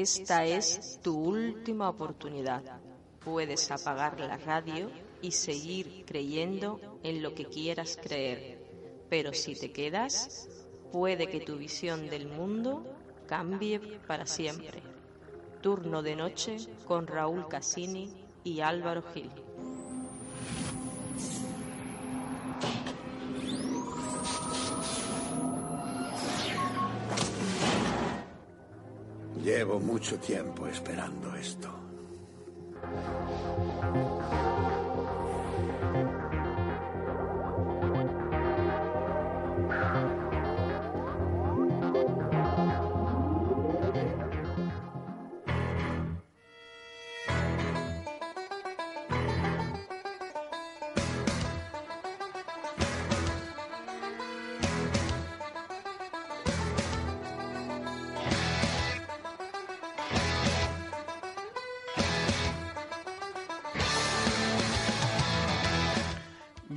esta es tu última oportunidad. Puedes apagar la radio y seguir creyendo en lo que quieras creer. Pero si te quedas, puede que tu visión del mundo cambie para siempre. Turno de noche con Raúl Cassini y Álvaro Gil. Llevo mucho tiempo esperando esto.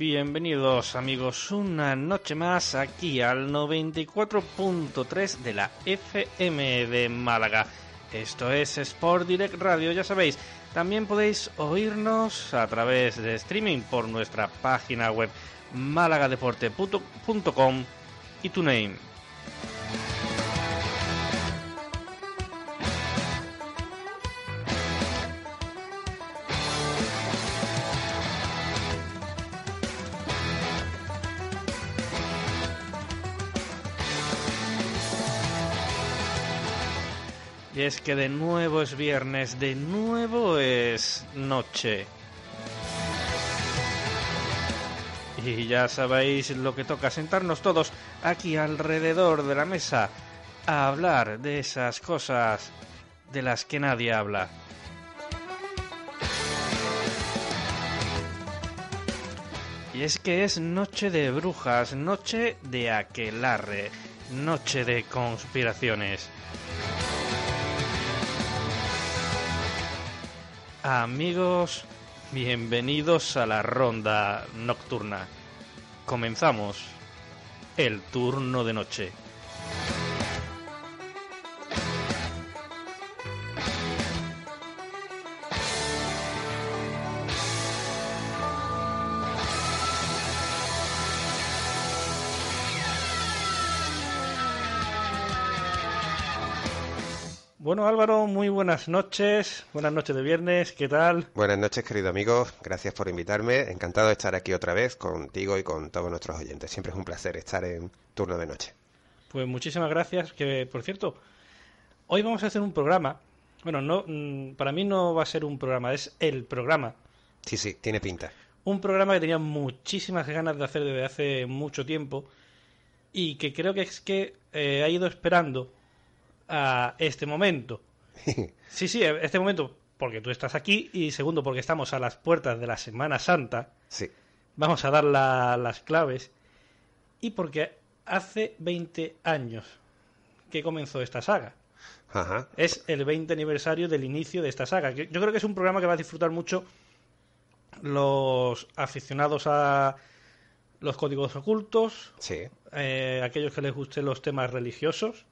Bienvenidos amigos una noche más aquí al 94.3 de la FM de Málaga. Esto es Sport Direct Radio, ya sabéis. También podéis oírnos a través de streaming por nuestra página web malagadeporte.com y tu name. Es que de nuevo es viernes, de nuevo es noche. Y ya sabéis lo que toca, sentarnos todos aquí alrededor de la mesa a hablar de esas cosas de las que nadie habla. Y es que es noche de brujas, noche de aquelarre, noche de conspiraciones. Amigos, bienvenidos a la ronda nocturna. Comenzamos el turno de noche. Bueno, Álvaro, muy buenas noches. Buenas noches de viernes. ¿Qué tal? Buenas noches, querido amigo. Gracias por invitarme. Encantado de estar aquí otra vez contigo y con todos nuestros oyentes. Siempre es un placer estar en turno de noche. Pues muchísimas gracias. Que, por cierto, hoy vamos a hacer un programa. Bueno, no, mm, para mí no va a ser un programa, es el programa. Sí, sí, tiene pinta. Un programa que tenía muchísimas ganas de hacer desde hace mucho tiempo y que creo que es que eh, ha ido esperando a este momento. Sí, sí, este momento porque tú estás aquí y segundo porque estamos a las puertas de la Semana Santa. Sí. Vamos a dar la- las claves y porque hace 20 años que comenzó esta saga. Ajá. Es el 20 aniversario del inicio de esta saga. Yo creo que es un programa que va a disfrutar mucho los aficionados a los códigos ocultos, Sí. eh, aquellos que les gusten los temas religiosos.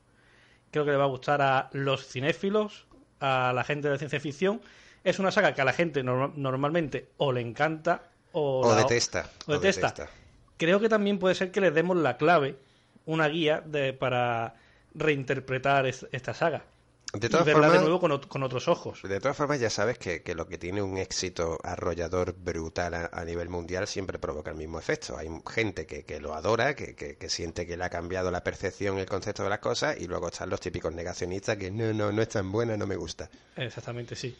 Creo que le va a gustar a los cinéfilos, a la gente de la ciencia ficción. Es una saga que a la gente norma- normalmente o le encanta o, O la- detesta. o detesta. Creo que también puede ser que les demos la clave, una guía de, para reinterpretar es- esta saga. De y todas verla formas, de nuevo con, ot- con otros ojos. De todas formas, ya sabes que, que lo que tiene un éxito arrollador brutal a, a nivel mundial siempre provoca el mismo efecto. Hay gente que, que lo adora, que, que- que siente que le ha cambiado la percepción, el concepto de las cosas, y luego están los típicos negacionistas que no, no, no es tan buena, no me gusta. Exactamente, sí.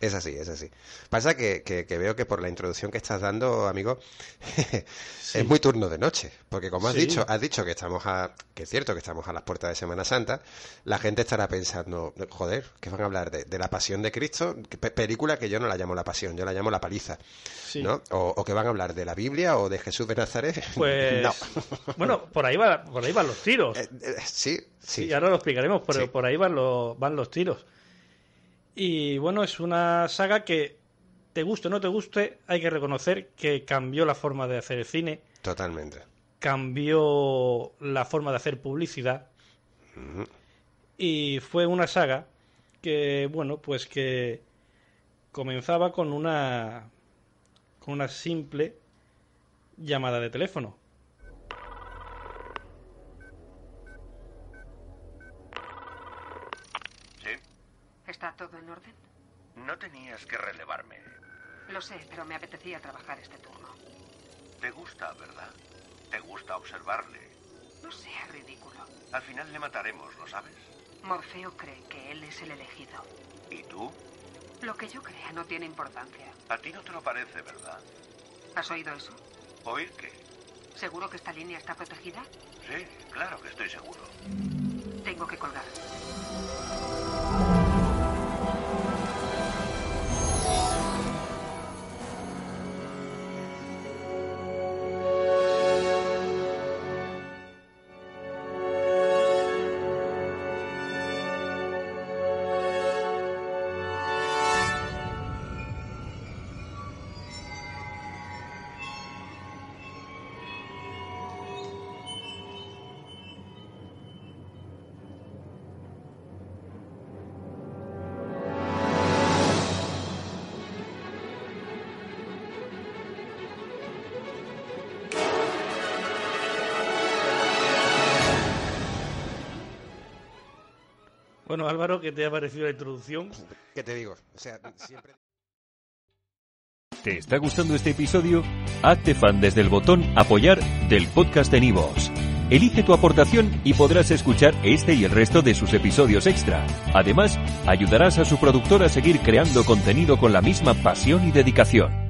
Es así, es así. Pasa que, que- que veo que por la introducción que estás dando, amigo, es muy turno de noche. Porque como has Sí. dicho, has dicho que estamos a, que es cierto que estamos a las puertas de Semana Santa, la gente estará pensando, joder, que van a hablar de, de la pasión de Cristo, película que yo no la llamo la pasión, yo la llamo la paliza, Sí. ¿no? O, o que van a hablar de la Biblia o de Jesús de Nazaret. Pues no. bueno, por ahí va, por ahí van los tiros. Eh, eh, sí, sí. Ahora lo explicaremos, pero por ahí van los, van los tiros. Y bueno, es una saga que te guste o no te guste, hay que reconocer que cambió la forma de hacer el cine, Totalmente. cambió la forma de hacer publicidad y fue una saga que, bueno, pues que comenzaba con una, con una simple llamada de teléfono. ¿Sí? ¿Está todo en orden? No tenías que relevarme. Lo sé, pero me apetecía trabajar este turno. Te gusta, ¿verdad? Te gusta observarle. No sea ridículo. Al final le mataremos, ¿lo sabes? Morfeo cree que él es el elegido. ¿Y tú? Lo que yo crea no tiene importancia. A ti no te lo parece, ¿verdad? ¿Has oído eso? ¿Oír qué? ¿Seguro que esta línea está protegida? Sí, claro que estoy seguro. Tengo que colgar. Bueno, Álvaro, ¿qué te ha parecido la introducción? ¿Qué te digo? O sea, siempre... ¿Te está gustando este episodio? Hazte fan desde el botón Apoyar del podcast de Nivos. Elige tu aportación y podrás escuchar este y el resto de sus episodios extra. Además, ayudarás a su productor a seguir creando contenido con la misma pasión y dedicación.